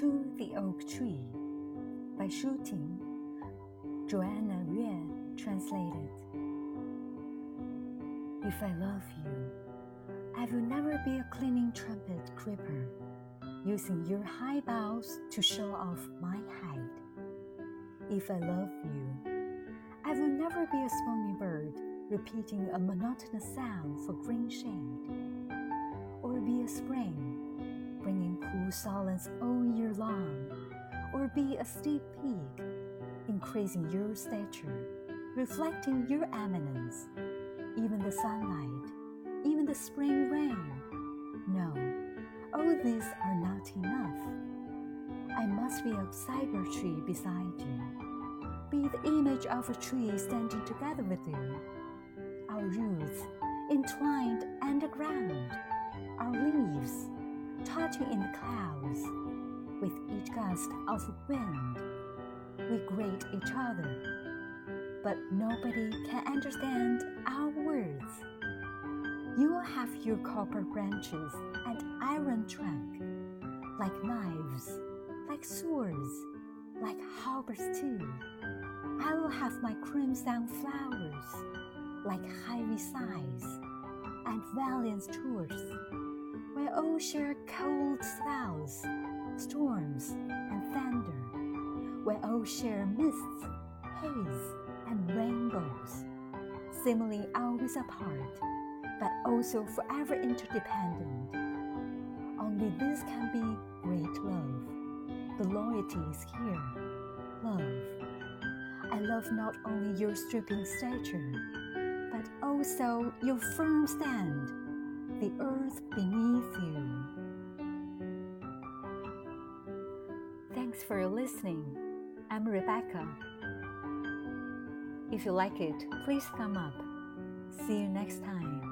To the Oak Tree by Shu Ting, Johanna Yueh translated. If I love you, I will never be a cleaning trumpet creeper, using your high boughs to show off my height. If I love you, I will never be a spony bird repeating a monotonous sound for green shade, solace all year long, or be a steep peak, increasing your stature, reflecting your eminence, even the sunlight, even the spring rain. No, all these are not enough. I must be a ceiba tree beside you, be the image of a tree standing together with you, our roots entwined underground, our leaves in the clouds. With each gust of wind, we greet each other, but nobody can understand our words. You will have your copper branches and iron trunk, like knives, like swords, like halberds too. I will have my crimson flowers, like heavy sighs and valiant tours where all share cold spells, storms, and thunder, where all share mists, haze, and rainbows, seemingly always apart, but also forever interdependent. Only this can be great love. The loyalty is here. Love. I love not only your stripping stature, but also your firm stand the earth beneath you. Thanks for listening. I'm Rebecca. If you like it, please thumb up. See you next time.